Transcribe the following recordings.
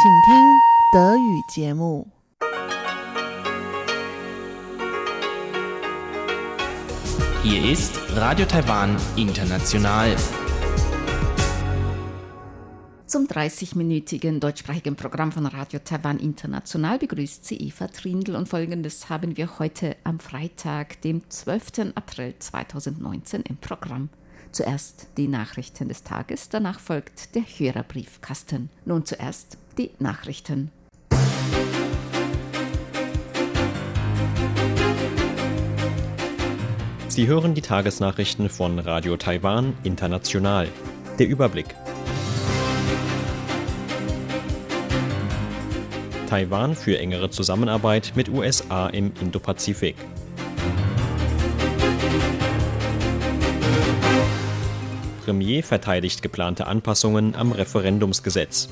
请听德语节目。Hier ist Radio Taiwan International. Zum 30-minütigen deutschsprachigen Programm von Radio Taiwan International begrüßt sie Eva Trindl und folgendes haben wir heute am Freitag, dem 12. April 2019 im Programm. Zuerst die Nachrichten des Tages, danach folgt der Hörerbriefkasten. Nun zuerst die Nachrichten. Sie hören die Tagesnachrichten von Radio Taiwan International. Der Überblick. Taiwan für engere Zusammenarbeit mit USA im Indopazifik. Premier verteidigt geplante Anpassungen am Referendumsgesetz.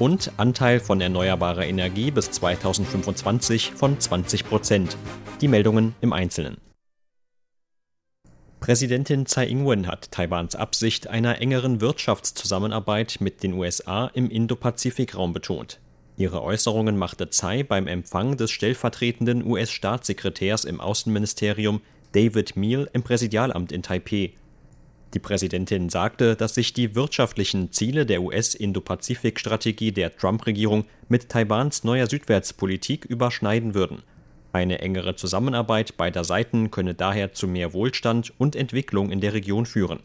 Und Anteil von erneuerbarer Energie bis 2025 von 20 Prozent. Die Meldungen im Einzelnen. Präsidentin Tsai Ing-wen hat Taiwans Absicht einer engeren Wirtschaftszusammenarbeit mit den USA im Indo-Pazifik-Raum betont. Ihre Äußerungen machte Tsai beim Empfang des stellvertretenden US-Staatssekretärs im Außenministerium David Meal im Präsidialamt in Taipeh. Die Präsidentin sagte, dass sich die wirtschaftlichen Ziele der US-Indo-Pazifik-Strategie der Trump-Regierung mit Taiwans neuer Südwärtspolitik überschneiden würden. Eine engere Zusammenarbeit beider Seiten könne daher zu mehr Wohlstand und Entwicklung in der Region führen.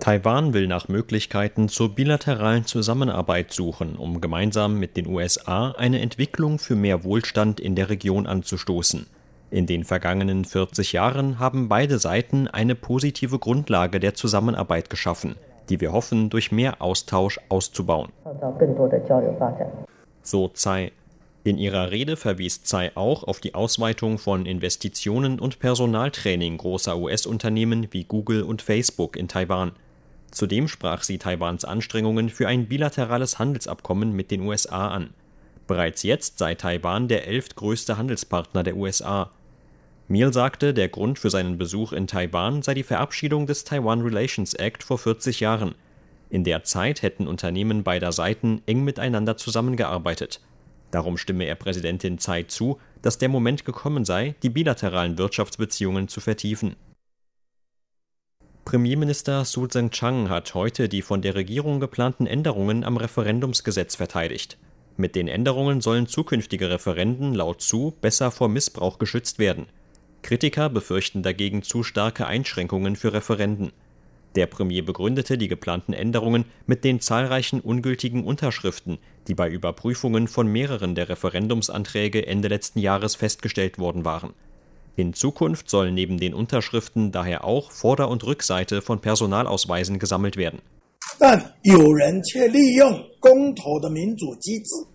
Taiwan will nach Möglichkeiten zur bilateralen Zusammenarbeit suchen, um gemeinsam mit den USA eine Entwicklung für mehr Wohlstand in der Region anzustoßen. In den vergangenen 40 Jahren haben beide Seiten eine positive Grundlage der Zusammenarbeit geschaffen, die wir hoffen, durch mehr Austausch auszubauen. So Tsai. In ihrer Rede verwies Tsai auch auf die Ausweitung von Investitionen und Personaltraining großer US-Unternehmen wie Google und Facebook in Taiwan. Zudem sprach sie Taiwans Anstrengungen für ein bilaterales Handelsabkommen mit den USA an. Bereits jetzt sei Taiwan der elftgrößte Handelspartner der USA. Miel sagte, der Grund für seinen Besuch in Taiwan sei die Verabschiedung des Taiwan Relations Act vor 40 Jahren. In der Zeit hätten Unternehmen beider Seiten eng miteinander zusammengearbeitet. Darum stimme er Präsidentin Tsai zu, dass der Moment gekommen sei, die bilateralen Wirtschaftsbeziehungen zu vertiefen. Premierminister Su Tseng-Chang hat heute die von der Regierung geplanten Änderungen am Referendumsgesetz verteidigt. Mit den Änderungen sollen zukünftige Referenden laut Su besser vor Missbrauch geschützt werden. Kritiker befürchten dagegen zu starke Einschränkungen für Referenden. Der Premier begründete die geplanten Änderungen mit den zahlreichen ungültigen Unterschriften, die bei Überprüfungen von mehreren der Referendumsanträge Ende letzten Jahres festgestellt worden waren. In Zukunft sollen neben den Unterschriften daher auch Vorder- und Rückseite von Personalausweisen gesammelt werden.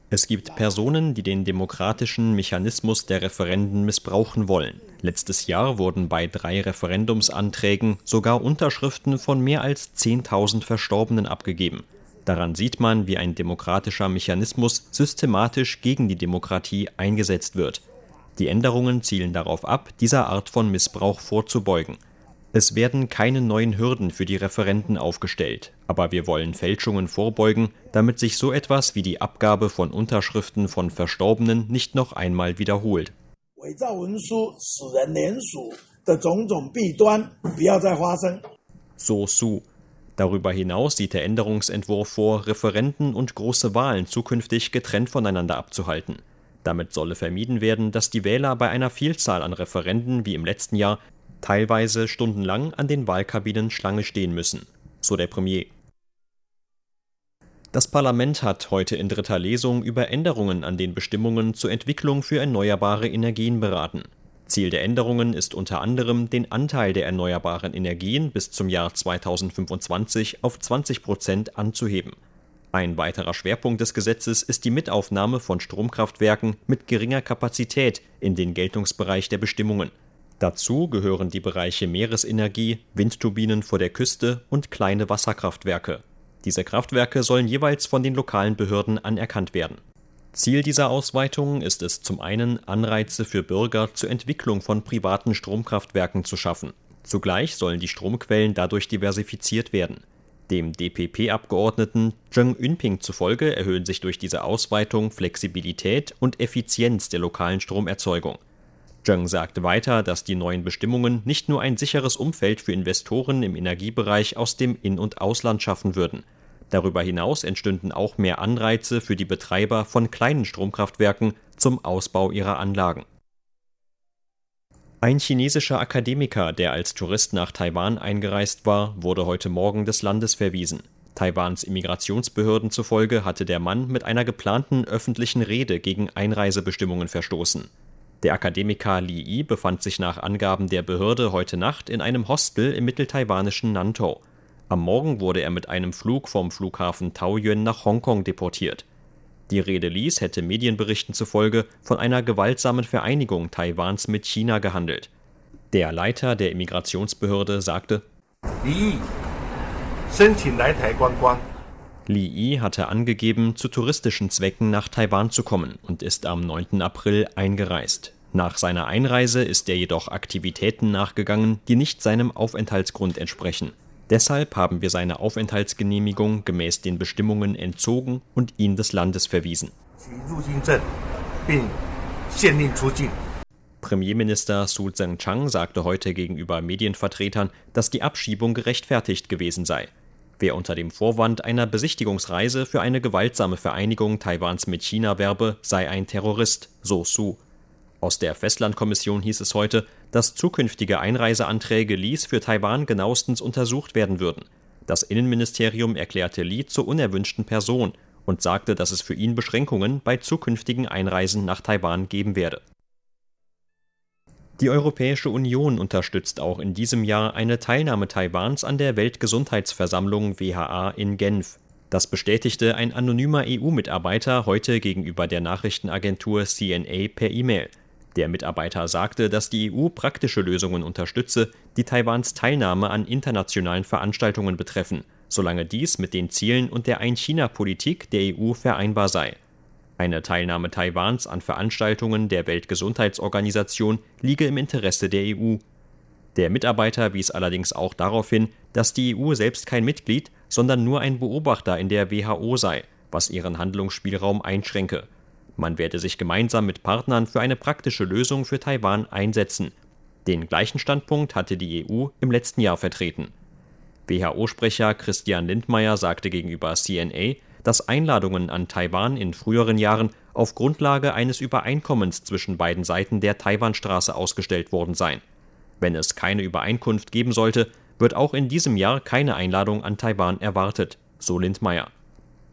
Es gibt Personen, die den demokratischen Mechanismus der Referenden missbrauchen wollen. Letztes Jahr wurden bei drei Referendumsanträgen sogar Unterschriften von mehr als 10.000 Verstorbenen abgegeben. Daran sieht man, wie ein demokratischer Mechanismus systematisch gegen die Demokratie eingesetzt wird. Die Änderungen zielen darauf ab, dieser Art von Missbrauch vorzubeugen. Es werden keine neuen Hürden für die Referenden aufgestellt, aber wir wollen Fälschungen vorbeugen, damit sich so etwas wie die Abgabe von Unterschriften von Verstorbenen nicht noch einmal wiederholt. So Su. Darüber hinaus sieht der Änderungsentwurf vor, Referenden und große Wahlen zukünftig getrennt voneinander abzuhalten. Damit solle vermieden werden, dass die Wähler bei einer Vielzahl an Referenden wie im letzten Jahr teilweise stundenlang an den Wahlkabinen Schlange stehen müssen, so der Premier. Das Parlament hat heute in dritter Lesung über Änderungen an den Bestimmungen zur Entwicklung für erneuerbare Energien beraten. Ziel der Änderungen ist unter anderem, den Anteil der erneuerbaren Energien bis zum Jahr 2025 auf 20 Prozent anzuheben. Ein weiterer Schwerpunkt des Gesetzes ist die Mitaufnahme von Stromkraftwerken mit geringer Kapazität in den Geltungsbereich der Bestimmungen. Dazu gehören die Bereiche Meeresenergie, Windturbinen vor der Küste und kleine Wasserkraftwerke. Diese Kraftwerke sollen jeweils von den lokalen Behörden anerkannt werden. Ziel dieser Ausweitung ist es zum einen, Anreize für Bürger zur Entwicklung von privaten Stromkraftwerken zu schaffen. Zugleich sollen die Stromquellen dadurch diversifiziert werden. Dem DPP-Abgeordneten Zheng Yunping zufolge erhöhen sich durch diese Ausweitung Flexibilität und Effizienz der lokalen Stromerzeugung. Zheng sagte weiter, dass die neuen Bestimmungen nicht nur ein sicheres Umfeld für Investoren im Energiebereich aus dem In- und Ausland schaffen würden. Darüber hinaus entstünden auch mehr Anreize für die Betreiber von kleinen Stromkraftwerken zum Ausbau ihrer Anlagen. Ein chinesischer Akademiker, der als Tourist nach Taiwan eingereist war, wurde heute Morgen des Landes verwiesen. Taiwans Immigrationsbehörden zufolge hatte der Mann mit einer geplanten öffentlichen Rede gegen Einreisebestimmungen verstoßen. Der Akademiker Li Yi befand sich nach Angaben der Behörde heute Nacht in einem Hostel im mitteltaiwanischen Nantou. Am Morgen wurde er mit einem Flug vom Flughafen Taoyuan nach Hongkong deportiert. Die Rede Lis hätte Medienberichten zufolge von einer gewaltsamen Vereinigung Taiwans mit China gehandelt. Der Leiter der Immigrationsbehörde sagte, Li Yi hatte angegeben, zu touristischen Zwecken nach Taiwan zu kommen und ist am 9. April eingereist. Nach seiner Einreise ist er jedoch Aktivitäten nachgegangen, die nicht seinem Aufenthaltsgrund entsprechen. Deshalb haben wir seine Aufenthaltsgenehmigung gemäß den Bestimmungen entzogen und ihn des Landes verwiesen. Premierminister Su Tseng-Chang sagte heute gegenüber Medienvertretern, dass die Abschiebung gerechtfertigt gewesen sei. Wer unter dem Vorwand einer Besichtigungsreise für eine gewaltsame Vereinigung Taiwans mit China werbe, sei ein Terrorist, so Su. Aus der Festlandkommission hieß es heute, dass zukünftige Einreiseanträge Lis für Taiwan genauestens untersucht werden würden. Das Innenministerium erklärte Li zur unerwünschten Person und sagte, dass es für ihn Beschränkungen bei zukünftigen Einreisen nach Taiwan geben werde. Die Europäische Union unterstützt auch in diesem Jahr eine Teilnahme Taiwans an der Weltgesundheitsversammlung WHA in Genf. Das bestätigte ein anonymer EU-Mitarbeiter heute gegenüber der Nachrichtenagentur CNA per E-Mail. Der Mitarbeiter sagte, dass die EU praktische Lösungen unterstütze, die Taiwans Teilnahme an internationalen Veranstaltungen betreffen, solange dies mit den Zielen und der Ein-China-Politik der EU vereinbar sei. Eine Teilnahme Taiwans an Veranstaltungen der Weltgesundheitsorganisation liege im Interesse der EU. Der Mitarbeiter wies allerdings auch darauf hin, dass die EU selbst kein Mitglied, sondern nur ein Beobachter in der WHO sei, was ihren Handlungsspielraum einschränke. Man werde sich gemeinsam mit Partnern für eine praktische Lösung für Taiwan einsetzen. Den gleichen Standpunkt hatte die EU im letzten Jahr vertreten. WHO-Sprecher Christian Lindmeier sagte gegenüber CNA, dass Einladungen an Taiwan in früheren Jahren auf Grundlage eines Übereinkommens zwischen beiden Seiten der Taiwanstraße ausgestellt worden seien. Wenn es keine Übereinkunft geben sollte, wird auch in diesem Jahr keine Einladung an Taiwan erwartet, so Lindmeier.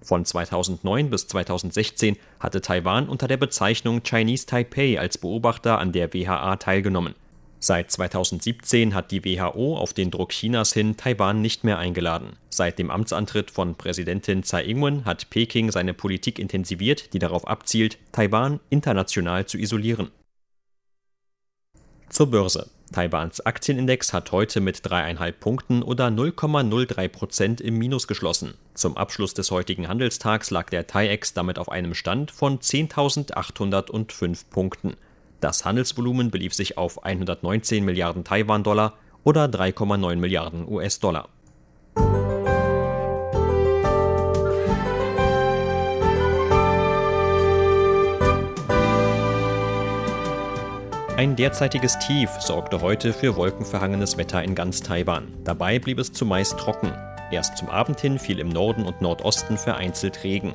Von 2009 bis 2016 hatte Taiwan unter der Bezeichnung Chinese Taipei als Beobachter an der WHA teilgenommen. Seit 2017 hat die WHO auf den Druck Chinas hin Taiwan nicht mehr eingeladen. Seit dem Amtsantritt von Präsidentin Tsai Ing-wen hat Peking seine Politik intensiviert, die darauf abzielt, Taiwan international zu isolieren. Zur Börse. Taiwans Aktienindex hat heute mit dreieinhalb Punkten oder 0,03 Prozent im Minus geschlossen. Zum Abschluss des heutigen Handelstags lag der TAIEX damit auf einem Stand von 10.805 Punkten. Das Handelsvolumen belief sich auf 119 Milliarden Taiwan-Dollar oder 3,9 Milliarden US-Dollar. Ein derzeitiges Tief sorgte heute für wolkenverhangenes Wetter in ganz Taiwan. Dabei blieb es zumeist trocken. Erst zum Abend hin fiel im Norden und Nordosten vereinzelt Regen.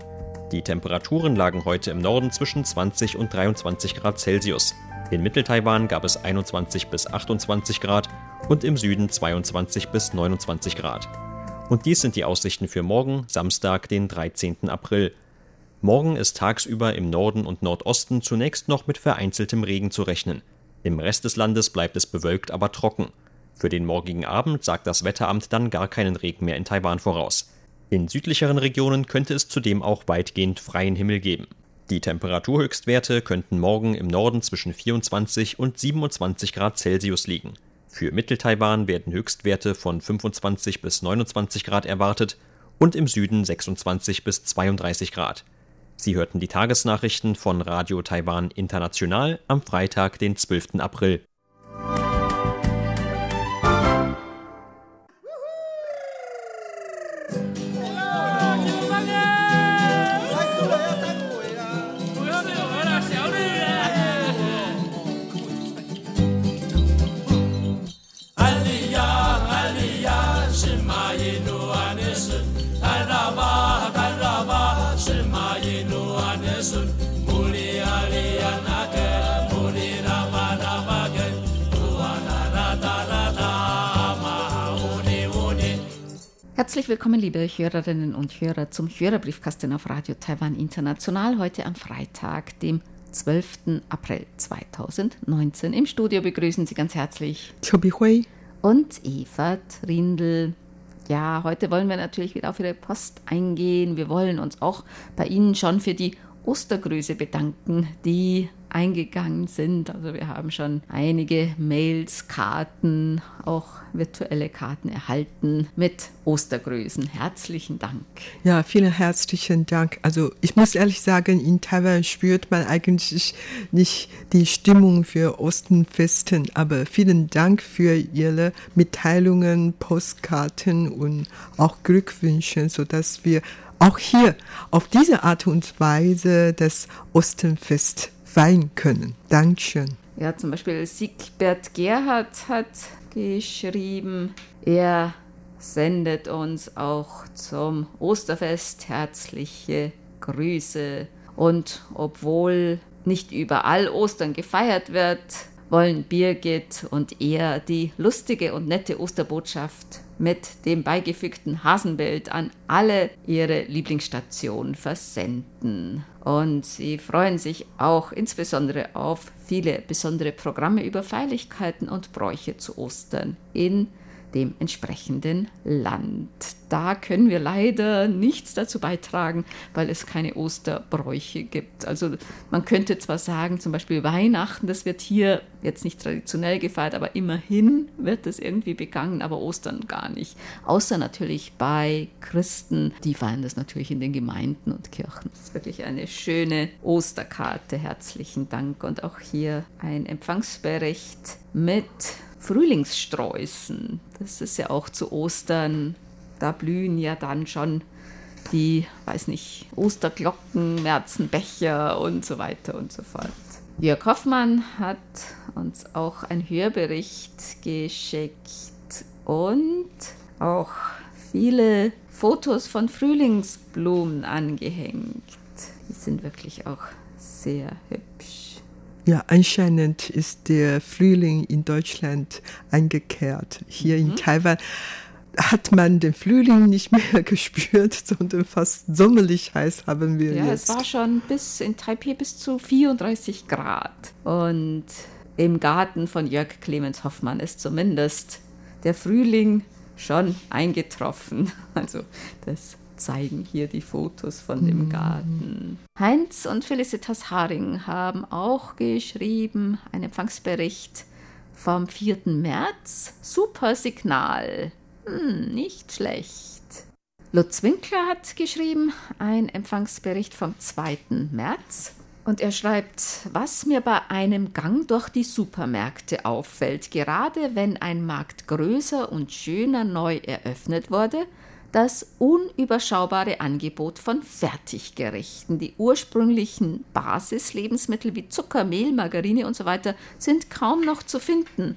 Die Temperaturen lagen heute im Norden zwischen 20 und 23 Grad Celsius. In Mitteltaiwan gab es 21 bis 28 Grad und im Süden 22 bis 29 Grad. Und dies sind die Aussichten für morgen, Samstag, den 13. April. Morgen ist tagsüber im Norden und Nordosten zunächst noch mit vereinzeltem Regen zu rechnen. Im Rest des Landes bleibt es bewölkt, aber trocken. Für den morgigen Abend sagt das Wetteramt dann gar keinen Regen mehr in Taiwan voraus. In südlicheren Regionen könnte es zudem auch weitgehend freien Himmel geben. Die Temperaturhöchstwerte könnten morgen im Norden zwischen 24 und 27 Grad Celsius liegen. Für Mitteltaiwan werden Höchstwerte von 25 bis 29 Grad erwartet und im Süden 26 bis 32 Grad. Sie hörten die Tagesnachrichten von Radio Taiwan International am Freitag, den 12. April. Herzlich willkommen, liebe Hörerinnen und Hörer, zum Hörerbriefkasten auf Radio Taiwan International. Heute am Freitag, dem 12. April 2019. Im Studio begrüßen Sie ganz herzlich Chobi Hui und Eva Trindl. Ja, heute wollen wir natürlich wieder auf Ihre Post eingehen. Wir wollen uns auch bei Ihnen schon für die Ostergrüße bedanken, die eingegangen sind. Also wir haben schon einige Mails, Karten, auch virtuelle Karten erhalten mit Ostergrüßen. Herzlichen Dank. Ja, vielen herzlichen Dank. Also ich muss ehrlich sagen, in Taiwan spürt man eigentlich nicht die Stimmung für Ostenfesten, aber vielen Dank für Ihre Mitteilungen, Postkarten und auch Glückwünsche, sodass wir auch hier auf diese Art und Weise das Ostenfest feiern können. Dankeschön. Ja, zum Beispiel Siegbert Gerhard hat geschrieben, er sendet uns auch zum Osterfest herzliche Grüße. Und obwohl nicht überall Ostern gefeiert wird, wollen Birgit und er die lustige und nette Osterbotschaft mit dem beigefügten Hasenbild an alle ihre Lieblingsstationen versenden. Und sie freuen sich auch insbesondere auf viele besondere Programme über Feierlichkeiten und Bräuche zu Ostern in dem entsprechenden Land. Da können wir leider nichts dazu beitragen, weil es keine Osterbräuche gibt. Also man könnte zwar sagen, zum Beispiel Weihnachten, das wird hier jetzt nicht traditionell gefeiert, aber immerhin wird es irgendwie begangen, aber Ostern gar nicht. Außer natürlich bei Christen, die feiern das natürlich in den Gemeinden und Kirchen. Das ist wirklich eine schöne Osterkarte. Herzlichen Dank und auch hier ein Empfangsbericht mit Frühlingssträußen. Das ist ja auch zu Ostern. Da blühen ja dann schon die, weiß nicht, Osterglocken, Märzenbecher und so weiter und so fort. Jörg Hoffmann hat uns auch einen Hörbericht geschickt und auch viele Fotos von Frühlingsblumen angehängt. Die sind wirklich auch sehr hübsch. Ja, anscheinend ist der Frühling in Deutschland eingekehrt. Hier mhm. in Taiwan hat man den Frühling nicht mehr gespürt, sondern fast sommerlich heiß haben wir ja, jetzt. Ja, es war schon bis in Taipei bis zu 34 Grad. Und im Garten von Jörg Clemens Hoffmann ist zumindest der Frühling schon eingetroffen. Also das zeigen hier die Fotos von dem mhm. Garten. Heinz und Felicitas Haring haben auch geschrieben, einen Empfangsbericht vom 4. März. Super Signal. Hm, nicht schlecht. Lutz Winkler hat geschrieben, ein Empfangsbericht vom 2. März. Und er schreibt, was mir bei einem Gang durch die Supermärkte auffällt, gerade wenn ein Markt größer und schöner neu eröffnet wurde, das unüberschaubare Angebot von Fertiggerichten. Die ursprünglichen Basislebensmittel wie Zucker, Mehl, Margarine usw. So sind kaum noch zu finden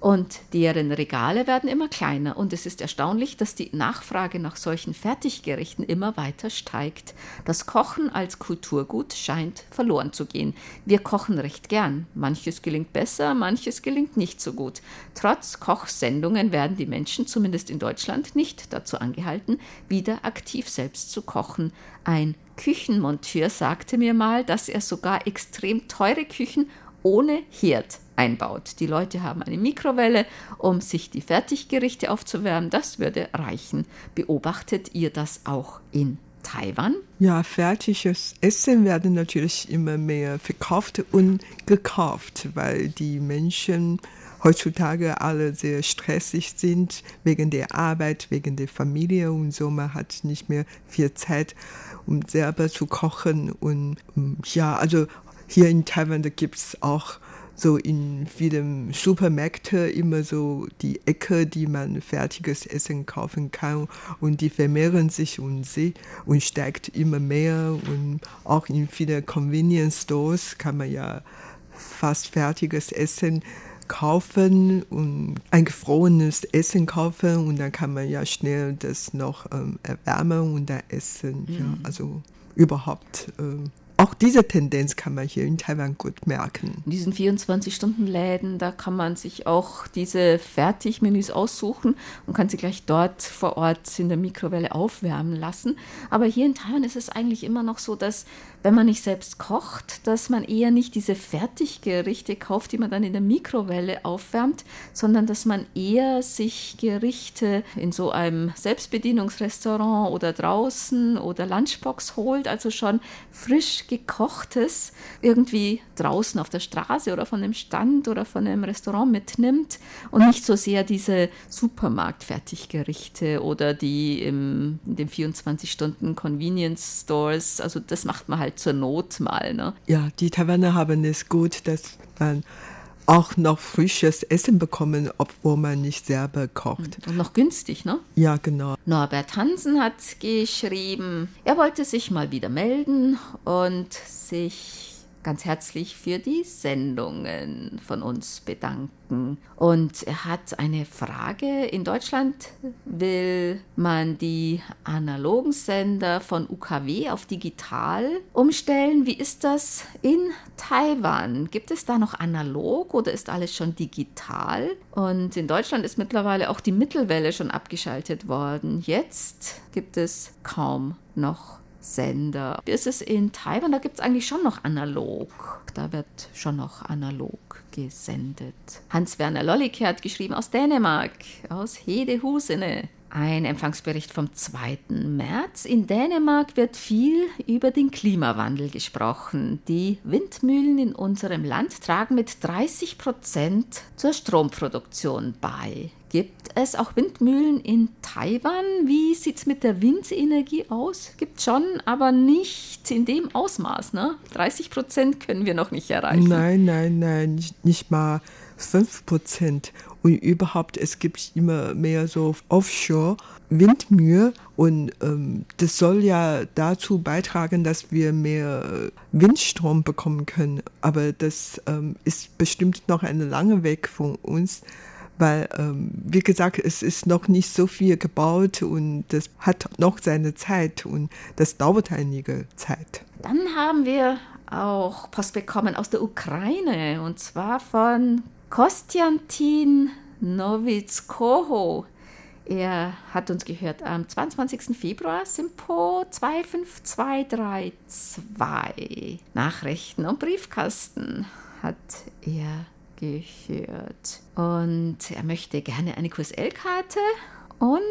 und deren Regale werden immer kleiner. Und es ist erstaunlich, dass die Nachfrage nach solchen Fertiggerichten immer weiter steigt. Das Kochen als Kulturgut scheint verloren zu gehen. Wir kochen recht gern. Manches gelingt besser, manches gelingt nicht so gut. Trotz Kochsendungen werden die Menschen, zumindest in Deutschland, nicht dazu angehalten, wieder aktiv selbst zu kochen. Ein Küchenmonteur sagte mir mal, dass er sogar extrem teure Küchen ohne Herd einbaut. Die Leute haben eine Mikrowelle, um sich die Fertiggerichte aufzuwärmen. Das würde reichen. Beobachtet ihr das auch in Taiwan? Ja, fertiges Essen werden natürlich immer mehr verkauft und gekauft, weil die Menschen heutzutage alle sehr stressig sind wegen der Arbeit, wegen der Familie und so. Man hat nicht mehr viel Zeit, um selber zu kochen. Und ja, also hier in Taiwan, gibt es auch so in vielen Supermärkten immer so die Ecke, die man fertiges Essen kaufen kann und die vermehren sich und sie und steigt immer mehr und auch in vielen Convenience Stores kann man ja fast fertiges Essen kaufen und ein gefrorenes Essen kaufen und dann kann man ja schnell das noch ähm, erwärmen und dann essen. Mhm. Ja, also überhaupt. Äh, auch diese Tendenz kann man hier in Taiwan gut merken. In diesen 24-Stunden-Läden, da kann man sich auch diese Fertigmenüs aussuchen und kann sie gleich dort vor Ort in der Mikrowelle aufwärmen lassen. Aber hier in Taiwan ist es eigentlich immer noch so, dass wenn man nicht selbst kocht, dass man eher nicht diese Fertiggerichte kauft, die man dann in der Mikrowelle aufwärmt, sondern dass man eher sich Gerichte in so einem Selbstbedienungsrestaurant oder draußen oder Lunchbox holt, also schon frisch gekochtes irgendwie draußen auf der Straße oder von einem Stand oder von einem Restaurant mitnimmt und nicht so sehr diese Supermarktfertiggerichte oder die im, in den 24 Stunden Convenience Stores, also das macht man halt halt zur Not mal. Ne? Ja, die Taiwaner haben es gut, dass man auch noch frisches Essen bekommen, obwohl man nicht selber kocht. Und noch günstig, ne? Ja, genau. Norbert Hansen hat geschrieben, er wollte sich mal wieder melden und sich ganz herzlich für die Sendungen von uns bedanken. Und er hat eine Frage. In Deutschland will man die analogen Sender von UKW auf digital umstellen. Wie ist das in Taiwan? Gibt es da noch analog oder ist alles schon digital? Und in Deutschland ist mittlerweile auch die Mittelwelle schon abgeschaltet worden. Jetzt gibt es kaum noch Sender. Ist es in Taiwan, da gibt es eigentlich schon noch analog. Da wird schon noch analog gesendet. Hans-Werner Lollicke hat geschrieben aus Dänemark, aus Hedehusene. Ein Empfangsbericht vom 2. März. In Dänemark wird viel über den Klimawandel gesprochen. Die Windmühlen in unserem Land tragen mit 30 Prozent zur Stromproduktion bei. Gibt es auch Windmühlen in Taiwan? Wie sieht es mit der Windenergie aus? Gibt schon, aber nicht in dem Ausmaß. Ne? 30 Prozent können wir noch nicht erreichen. Nein, nein, nein, nicht, nicht mal 5 Prozent. Und überhaupt, es gibt immer mehr so Offshore. Windmühe und ähm, das soll ja dazu beitragen, dass wir mehr Windstrom bekommen können. Aber das ähm, ist bestimmt noch eine lange Weg von uns weil, ähm, wie gesagt, es ist noch nicht so viel gebaut und das hat noch seine Zeit und das dauert einige Zeit. Dann haben wir auch Post bekommen aus der Ukraine und zwar von Kostjantin Nowitzkoho. Er hat uns gehört am 22. Februar, Simpo 25232. Nachrichten und Briefkasten hat er gehört. Und er möchte gerne eine QSL-Karte und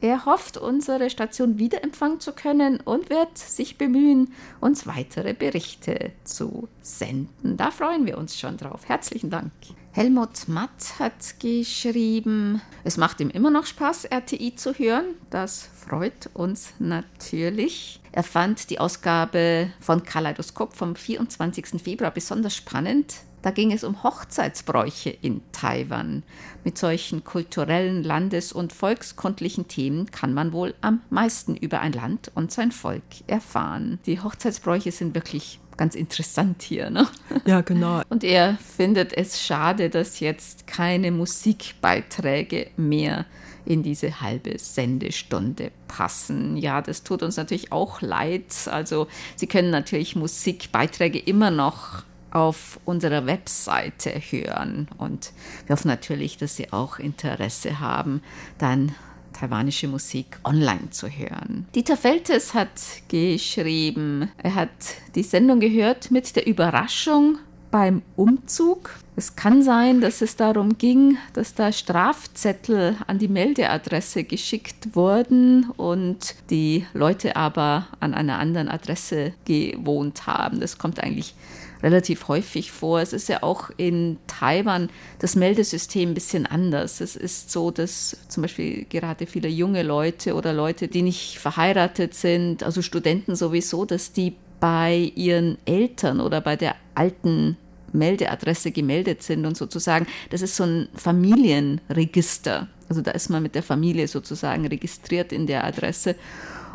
er hofft, unsere Station wiederempfangen zu können und wird sich bemühen, uns weitere Berichte zu senden. Da freuen wir uns schon drauf. Herzlichen Dank. Helmut Matt hat geschrieben, es macht ihm immer noch Spaß, RTI zu hören. Das freut uns natürlich. Er fand die Ausgabe von Kaleidoskop vom 24. Februar besonders spannend. Da ging es um Hochzeitsbräuche in Taiwan. Mit solchen kulturellen, landes- und volkskundlichen Themen kann man wohl am meisten über ein Land und sein Volk erfahren. Die Hochzeitsbräuche sind wirklich ganz interessant hier. Ne? Ja, genau. Und er findet es schade, dass jetzt keine Musikbeiträge mehr in diese halbe Sendestunde passen. Ja, das tut uns natürlich auch leid. Also Sie können natürlich Musikbeiträge immer noch auf unserer Webseite hören. Und wir hoffen natürlich, dass Sie auch Interesse haben, dann taiwanische Musik online zu hören. Dieter Feltes hat geschrieben, er hat die Sendung gehört mit der Überraschung beim Umzug. Es kann sein, dass es darum ging, dass da Strafzettel an die Meldeadresse geschickt wurden und die Leute aber an einer anderen Adresse gewohnt haben. Das kommt eigentlich relativ häufig vor. Es ist ja auch in Taiwan das Meldesystem ein bisschen anders. Es ist so, dass zum Beispiel gerade viele junge Leute oder Leute, die nicht verheiratet sind, also Studenten sowieso, dass die bei ihren Eltern oder bei der alten Meldeadresse gemeldet sind und sozusagen, das ist so ein Familienregister. Also da ist man mit der Familie sozusagen registriert in der Adresse.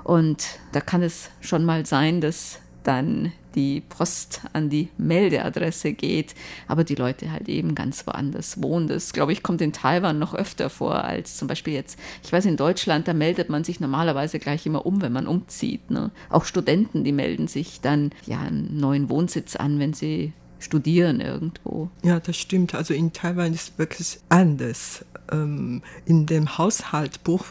Und da kann es schon mal sein, dass dann die Post an die Meldeadresse geht, aber die Leute halt eben ganz woanders wohnen. Das, glaube ich, kommt in Taiwan noch öfter vor als zum Beispiel jetzt, ich weiß, in Deutschland, da meldet man sich normalerweise gleich immer um, wenn man umzieht. Ne? Auch Studenten, die melden sich dann ja einen neuen Wohnsitz an, wenn sie studieren irgendwo. Ja, das stimmt. Also in Taiwan ist es wirklich anders. Ähm, in dem Haushaltbuch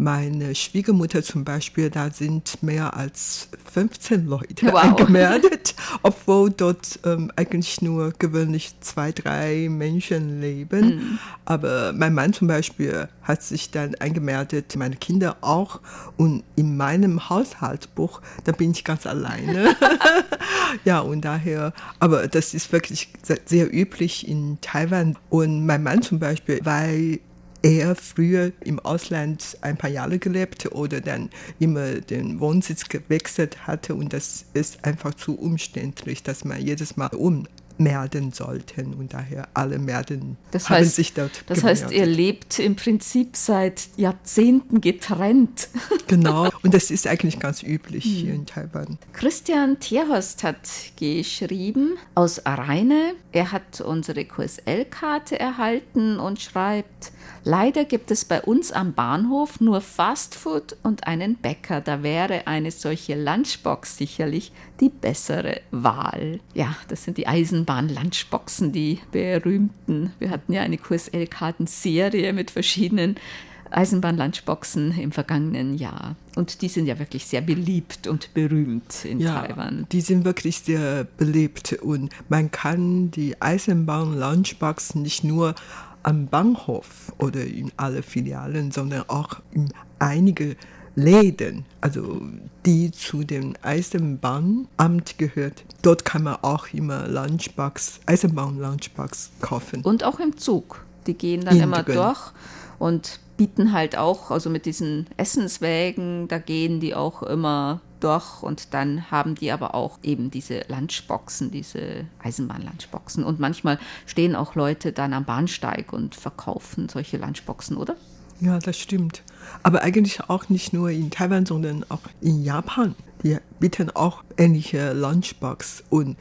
meine Schwiegermutter zum Beispiel, da sind mehr als 15 Leute wow. angemeldet, obwohl dort ähm, eigentlich nur gewöhnlich zwei, drei Menschen leben. Mhm. Aber mein Mann zum Beispiel hat sich dann angemeldet, meine Kinder auch. Und in meinem Haushaltsbuch, da bin ich ganz alleine. ja, und daher, aber das ist wirklich sehr üblich in Taiwan. Und mein Mann zum Beispiel, weil er früher im Ausland ein paar Jahre gelebt oder dann immer den Wohnsitz gewechselt hatte und das ist einfach zu umständlich, dass man jedes Mal ummelden sollten und daher alle Melden das haben heißt, sich dort Das gemeldet. heißt, ihr lebt im Prinzip seit Jahrzehnten getrennt. Genau, und das ist eigentlich ganz üblich hm. hier in Taiwan. Christian Tierhorst hat geschrieben aus Rheine. Er hat unsere QSL-Karte erhalten und schreibt, Leider gibt es bei uns am Bahnhof nur Fastfood und einen Bäcker. Da wäre eine solche Lunchbox sicherlich die bessere Wahl. Ja, das sind die Eisenbahn-Lunchboxen, die berühmten. Wir hatten ja eine QSL-Kartenserie mit verschiedenen Eisenbahn-Lunchboxen im vergangenen Jahr. Und die sind ja wirklich sehr beliebt und berühmt in ja, Taiwan. Die sind wirklich sehr beliebt und man kann die Eisenbahn-Lunchboxen nicht nur am Bahnhof oder in alle Filialen, sondern auch in einige Läden, also die zu dem Eisenbahnamt gehört. Dort kann man auch immer Lunchbox, Eisenbahn-Lunchbox kaufen. Und auch im Zug. Die gehen dann in immer durch und bieten halt auch, also mit diesen Essenswägen, da gehen die auch immer durch und dann haben die aber auch eben diese Lunchboxen, diese Eisenbahn-Lunchboxen und manchmal stehen auch Leute dann am Bahnsteig und verkaufen solche Lunchboxen, oder? Ja, das stimmt. Aber eigentlich auch nicht nur in Taiwan, sondern auch in Japan. Die bieten auch ähnliche Lunchbox und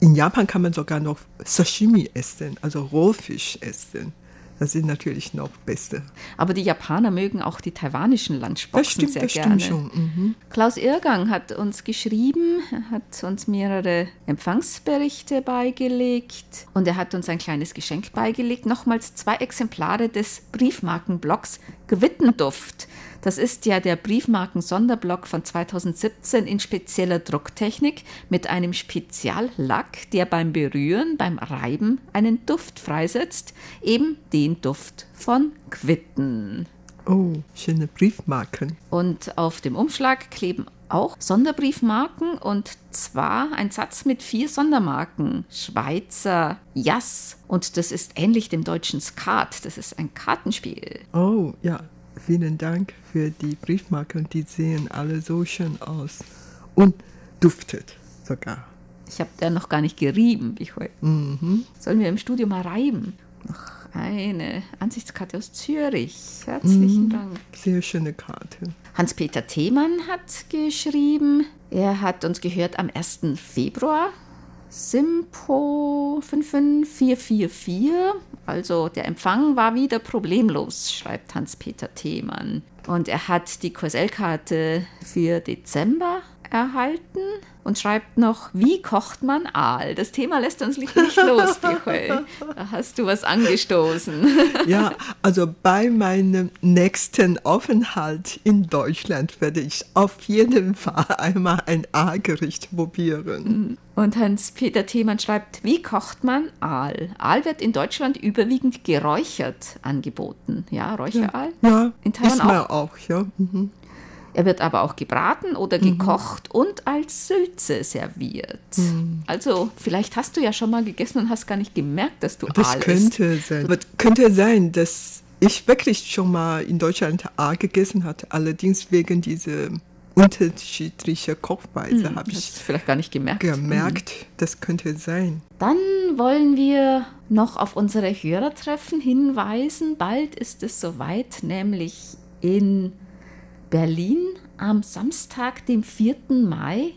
in Japan kann man sogar noch Sashimi essen, also Rohfisch essen. Das sind natürlich noch beste. Aber die Japaner mögen auch die taiwanischen Lunchboxen das stimmt, sehr das gerne. Stimmt schon. Mhm. Klaus Irgang hat uns geschrieben, hat uns mehrere Empfangsberichte beigelegt und er hat uns ein kleines Geschenk beigelegt. Nochmals zwei Exemplare des Briefmarkenblocks Gewittenduft. Das ist ja der Briefmarken-Sonderblock von 2017 in spezieller Drucktechnik mit einem Speziallack, der beim Berühren, beim Reiben einen Duft freisetzt, eben den Duft von Quitten. Oh, schöne Briefmarken. Und auf dem Umschlag kleben auch Sonderbriefmarken und zwar ein Satz mit vier Sondermarken. Schweizer Jass. Und das ist ähnlich dem deutschen Skat. Das ist ein Kartenspiel. Oh, ja, vielen Dank für die Briefmarken. Die sehen alle so schön aus. Und duftet sogar. Ich habe da noch gar nicht gerieben, wie heute. Mhm. Sollen wir im Studio mal reiben? Noch eine Ansichtskarte aus Zürich. Herzlichen mhm. Dank. Sehr schöne Karte. Hans-Peter Themann hat geschrieben, er hat uns gehört am 1. Februar Simpo 55444. Also der Empfang war wieder problemlos, schreibt Hans-Peter Themann. Und er hat die QSL-Karte für Dezember erhalten und schreibt noch, wie kocht man Aal? Das Thema lässt uns nicht los, Michael. Da hast du was angestoßen. Ja, also bei meinem nächsten Aufenthalt in Deutschland werde ich auf jeden Fall einmal ein Aalgericht probieren. Und Hans-Peter Themann schreibt, wie kocht man Aal? Aal wird in Deutschland überwiegend geräuchert angeboten. Ja, Räucheraal? Ja, in Taiwan auch. auch ja. Mhm. Er wird aber auch gebraten oder mhm. gekocht und als Sülze serviert. Mhm. Also vielleicht hast du ja schon mal gegessen und hast gar nicht gemerkt, dass du das Aal könnte isst. sein. Aber könnte sein, dass ich wirklich schon mal in Deutschland Aal gegessen hatte. Allerdings wegen dieser unterschiedlichen Kochweise hm, habe ich vielleicht gar nicht gemerkt. Gemerkt, hm. das könnte sein. Dann wollen wir noch auf unsere Hörertreffen hinweisen. Bald ist es soweit, nämlich in Berlin am Samstag, dem 4. Mai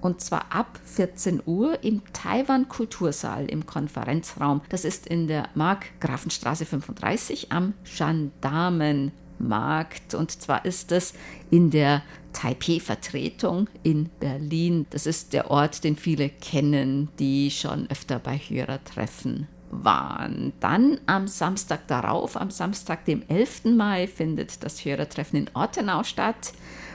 und zwar ab 14 Uhr im Taiwan Kultursaal im Konferenzraum. Das ist in der Markgrafenstraße 35 am Gendarmenmarkt und zwar ist es in der Taipei-Vertretung in Berlin. Das ist der Ort, den viele kennen, die schon öfter bei Hörertreffen waren. Dann am Samstag darauf, am Samstag, dem 11. Mai, findet das Hörertreffen in Ortenau statt.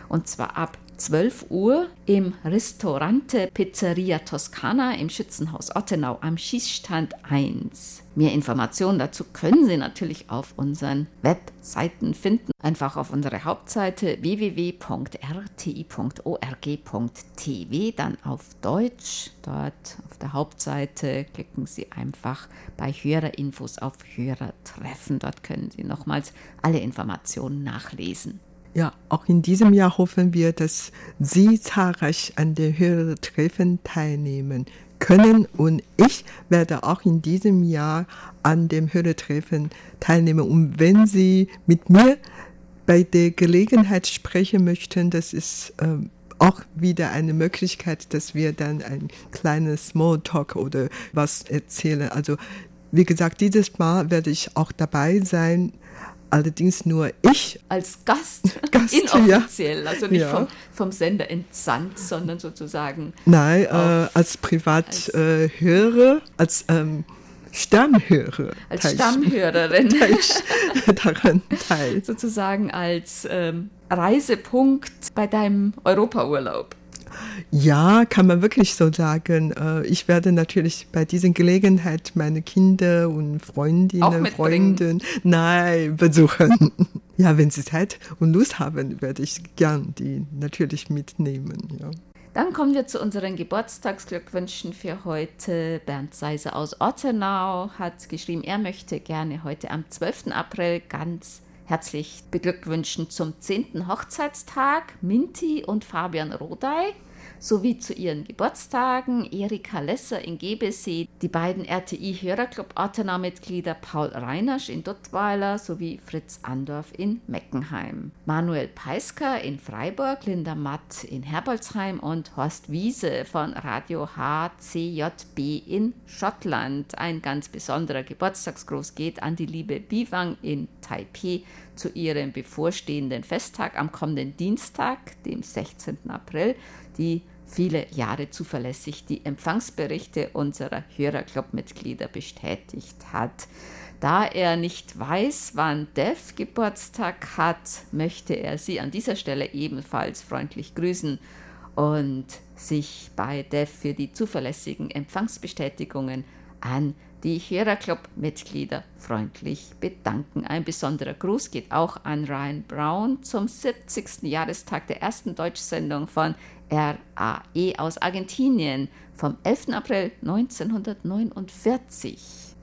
Und zwar ab 12 Uhr im Ristorante Pizzeria Toscana im Schützenhaus Ottenau am Schießstand 1. Mehr Informationen dazu können Sie natürlich auf unseren Webseiten finden. Einfach auf unsere Hauptseite www.rti.org.tv, dann auf Deutsch. Dort auf der Hauptseite klicken Sie einfach bei Hörerinfos auf Hörertreffen. Dort können Sie nochmals alle Informationen nachlesen. Ja, auch in diesem Jahr hoffen wir, dass Sie zahlreich an den Hörertreffen teilnehmen können. Und ich werde auch in diesem Jahr an dem Hörertreffen teilnehmen. Und wenn Sie mit mir bei der Gelegenheit sprechen möchten, das ist ähm, auch wieder eine Möglichkeit, dass wir dann ein kleines Smalltalk oder was erzählen. Also wie gesagt, dieses Mal werde ich auch dabei sein allerdings nur ich. Als Gast, Gast inoffiziell, ja. also nicht ja. vom, vom, Sender entsandt, sondern sozusagen. Nein, äh, als Privathörer, als, äh, als ähm, Stammhörer. Als Stammhörerin. daran teil. Sozusagen als ähm, Reisepunkt bei deinem Europaurlaub. Ja, kann man wirklich so sagen. Äh, ich werde natürlich bei dieser Gelegenheit meine Kinder und Freundinnen, Freunde, nein, besuchen. Ja, wenn sie Zeit und Lust haben, werde ich gern die natürlich mitnehmen. Ja. Dann kommen wir zu unseren Geburtstagsglückwünschen für heute. Bernd Seiser aus Ottenau hat geschrieben, er möchte gerne heute am 12. April ganz herzlich beglückwünschen zum 10. Hochzeitstag Minti und Fabian Rodey sowie zu ihren Geburtstagen Erika Lesser in Gebesee, die beiden RTI-Hörerclub Ortenau-Mitglieder Paul Reinasch in Duttweiler sowie Fritz Andorf in Meckenheim, Manuel Peisker in Freiburg, Linda Matt in Herbolzheim und Horst Wiese von Radio HCJB in Schottland. Ein ganz besonderer Geburtstagsgruß geht an die liebe Bivang in Taipei zu ihrem bevorstehenden Festtag am kommenden Dienstag, dem 16. April, die viele Jahre zuverlässig die Empfangsberichte unserer Hörerclub-Mitglieder bestätigt hat. Da er nicht weiß, wann Dev Geburtstag hat, möchte er Sie an dieser Stelle ebenfalls freundlich grüßen und sich bei Dev für die zuverlässigen Empfangsbestätigungen an die Hörerclub-Mitglieder freundlich bedanken. Ein besonderer Gruß geht auch an Ryan Brown zum 70. Jahrestag der ersten Deutschsendung von RAE aus Argentinien vom 11. April 1949.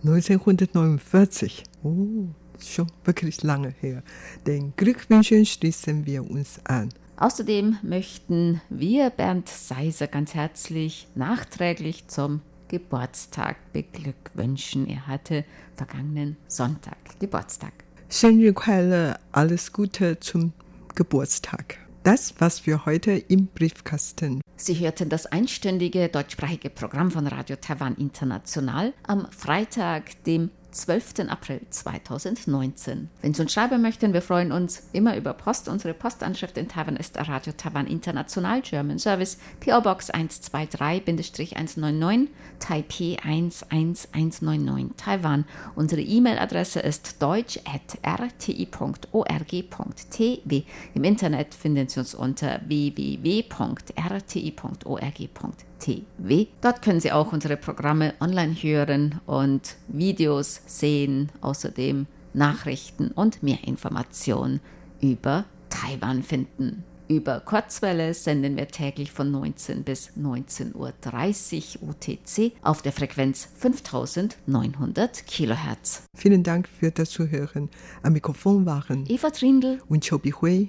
1949. Oh, schon wirklich lange her. Den Glückwünschen schließen wir uns an. Außerdem möchten wir Bernd Seiser ganz herzlich nachträglich zum Geburtstag beglückwünschen. Er hatte vergangenen Sonntag Geburtstag. 生日快乐, alles Gute zum Geburtstag. Das was wir heute im Briefkasten. Sie hörten das einstündige deutschsprachige Programm von Radio Taiwan International am Freitag, dem 12. April 2019. Wenn Sie uns schreiben möchten, wir freuen uns immer über Post. Unsere Postanschrift in Taiwan ist Radio Taiwan International German Service PO Box 123-199 Taipei 11199 Taiwan. Unsere E-Mail-Adresse ist deutsch.rti.org.tw. Im Internet finden Sie uns unter www.rti.org.tw. Dort können Sie auch unsere Programme online hören und Videos sehen, außerdem Nachrichten und mehr Informationen über Taiwan finden. Über Kurzwelle senden wir täglich von 19 bis 19.30 Uhr UTC auf der Frequenz 5900 Kilohertz. Vielen Dank für das Zuhören. Am Mikrofon waren Eva Trindl und Chobi Hui.